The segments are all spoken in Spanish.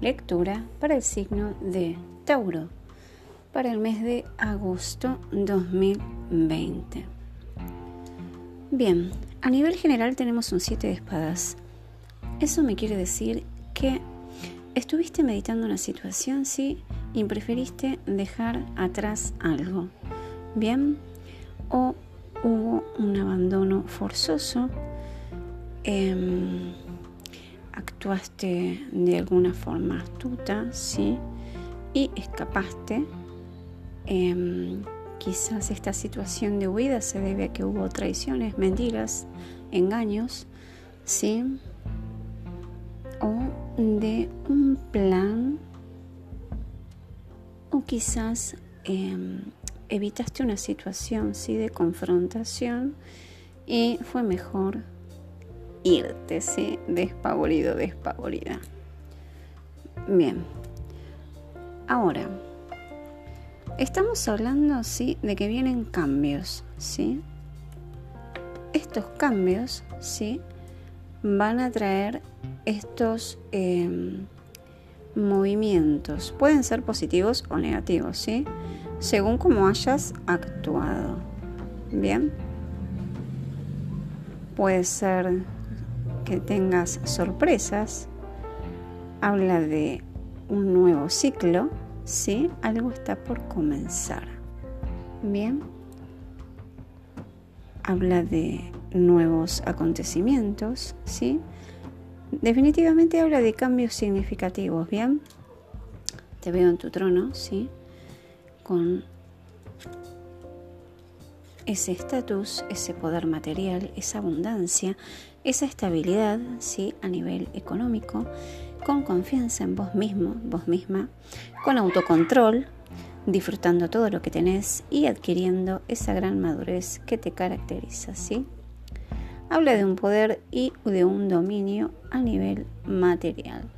lectura para el signo de Tauro para el mes de agosto 2020. Bien, a nivel general tenemos un 7 de espadas. Eso me quiere decir que estuviste meditando una situación, sí, y preferiste dejar atrás algo. Bien, o hubo un abandono forzoso. Em, actuaste de alguna forma astuta, sí, y escapaste. Em, quizás esta situación de huida se debe a que hubo traiciones, mentiras, engaños, sí, o de un plan, o quizás em, evitaste una situación, sí, de confrontación y fue mejor irte, ¿sí? Despavorido, despavorida. Bien. Ahora, estamos hablando, ¿sí? De que vienen cambios, ¿sí? Estos cambios, ¿sí? Van a traer estos em, movimientos. Pueden ser positivos o negativos, ¿sí? Según cómo hayas actuado. Bien. Puede ser que tengas sorpresas, habla de un nuevo ciclo, ¿sí? Algo está por comenzar. Bien. Habla de nuevos acontecimientos, ¿sí? Definitivamente habla de cambios significativos, ¿bien? Te veo en tu trono, ¿sí? Con ese estatus, ese poder material, esa abundancia, esa estabilidad ¿sí? a nivel económico, con confianza en vos mismo, vos misma, con autocontrol, disfrutando todo lo que tenés y adquiriendo esa gran madurez que te caracteriza, ¿sí? Habla de un poder y de un dominio a nivel material.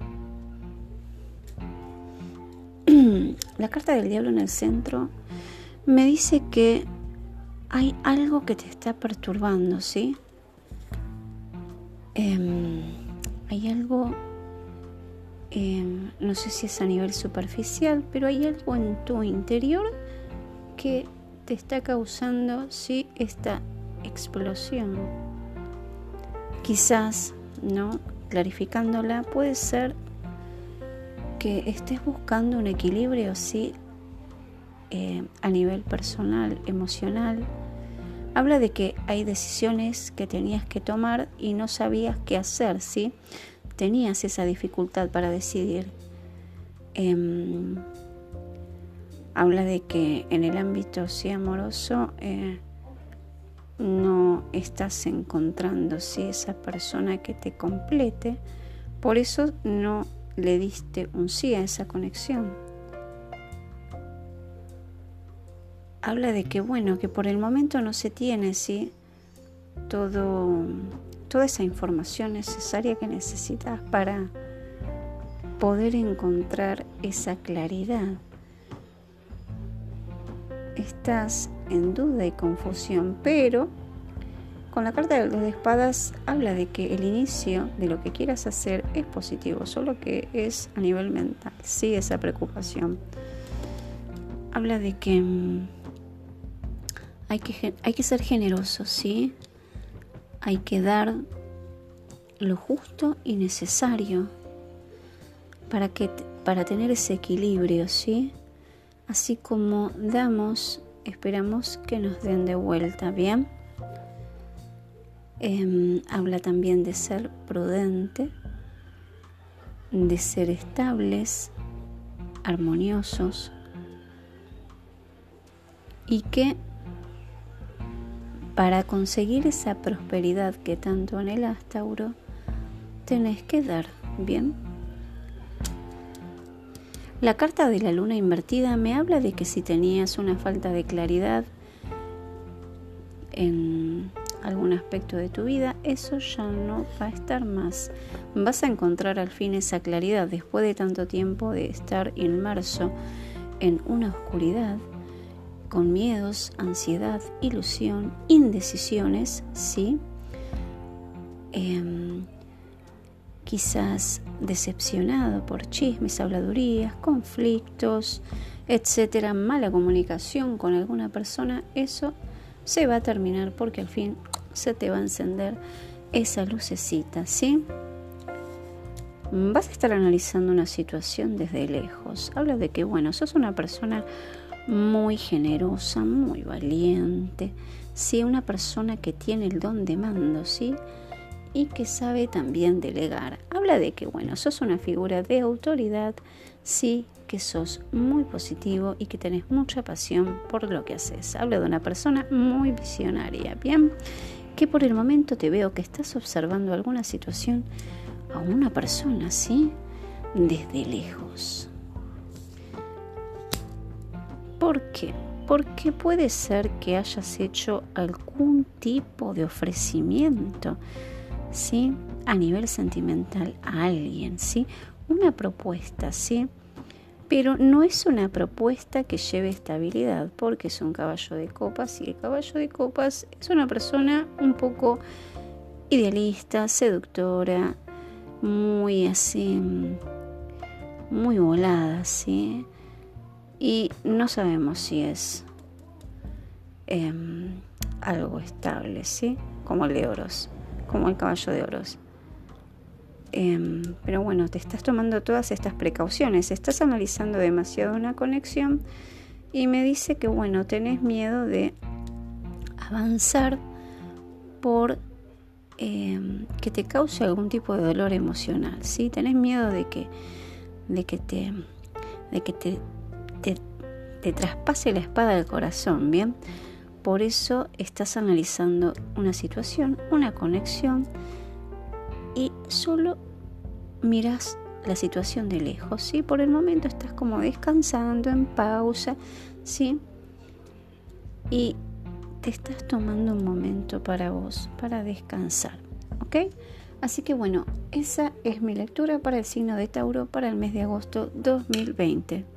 La carta del diablo en el centro me dice que hay algo que te está perturbando, ¿sí? Em, hay algo, em, no sé si es a nivel superficial, pero hay algo en tu interior que te está causando, sí, esta explosión. Quizás, ¿no? Clarificándola, puede ser que estés buscando un equilibrio, sí, eh, a nivel personal, emocional, habla de que hay decisiones que tenías que tomar y no sabías qué hacer, ¿sí? Tenías esa dificultad para decidir. Em, habla de que en el ámbito sí amoroso eh, no estás encontrando ¿sí? esa persona que te complete, por eso no le diste un sí a esa conexión. Habla de que bueno, que por el momento no se tiene, ¿sí? Todo, toda esa información necesaria que necesitas para poder encontrar esa claridad. Estás en duda y confusión, pero con la carta de los de espadas habla de que el inicio de lo que quieras hacer es positivo, solo que es a nivel mental, sí, esa preocupación. Habla de que mm, hay que, hay que ser generoso, ¿sí? Hay que dar lo justo y necesario para, que, para tener ese equilibrio, ¿sí? Así como damos, esperamos que nos den de vuelta, ¿bien? Em, habla también de ser prudente, de ser estables, armoniosos y que para conseguir esa prosperidad que tanto anhelas, Tauro, tenés que dar, ¿bien? La carta de la luna invertida me habla de que si tenías una falta de claridad en algún aspecto de tu vida, eso ya no va a estar más. Vas a encontrar al fin esa claridad después de tanto tiempo de estar inmerso en una oscuridad con miedos, ansiedad, ilusión, indecisiones, ¿sí? Em, quizás decepcionado por chismes, habladurías, conflictos, etcétera, mala comunicación con alguna persona, eso se va a terminar porque al fin se te va a encender esa lucecita, ¿sí? Vas a estar analizando una situación desde lejos. Habla de que, bueno, sos una persona muy generosa, muy valiente, ¿sí? Una persona que tiene el don de mando, ¿sí? Y que sabe también delegar. Habla de que, bueno, sos una figura de autoridad, sí, que sos muy positivo y que tenés mucha pasión por lo que haces. Habla de una persona muy visionaria, ¿bien? Que por el momento te veo que estás observando alguna situación a una persona, ¿sí? Desde lejos. ¿Por qué? Porque puede ser que hayas hecho algún tipo de ofrecimiento, ¿sí? A nivel sentimental a alguien, ¿sí? Una propuesta, ¿sí? pero no es una propuesta que lleve estabilidad porque es un caballo de copas y el caballo de copas es una persona un poco idealista, seductora, muy así, muy volada, ¿sí? Y no sabemos si es em, algo estable, ¿sí? Como el de oros, como el caballo de oros. Em, pero bueno, te estás tomando todas estas precauciones, estás analizando demasiado una conexión y me dice que bueno, tenés miedo de avanzar por em, que te cause algún tipo de dolor emocional, ¿sí? Tenés miedo de que, de que te, de que te, te, traspase la espada del corazón, ¿bien? Por eso estás analizando una situación, una conexión y solo miras la situación de lejos, ¿sí? Por el momento estás como descansando, en pausa, ¿sí? Y te estás tomando un momento para vos, para descansar, ¿ok? Así que bueno, esa es mi lectura para el signo de Tauro para el mes de agosto 2020.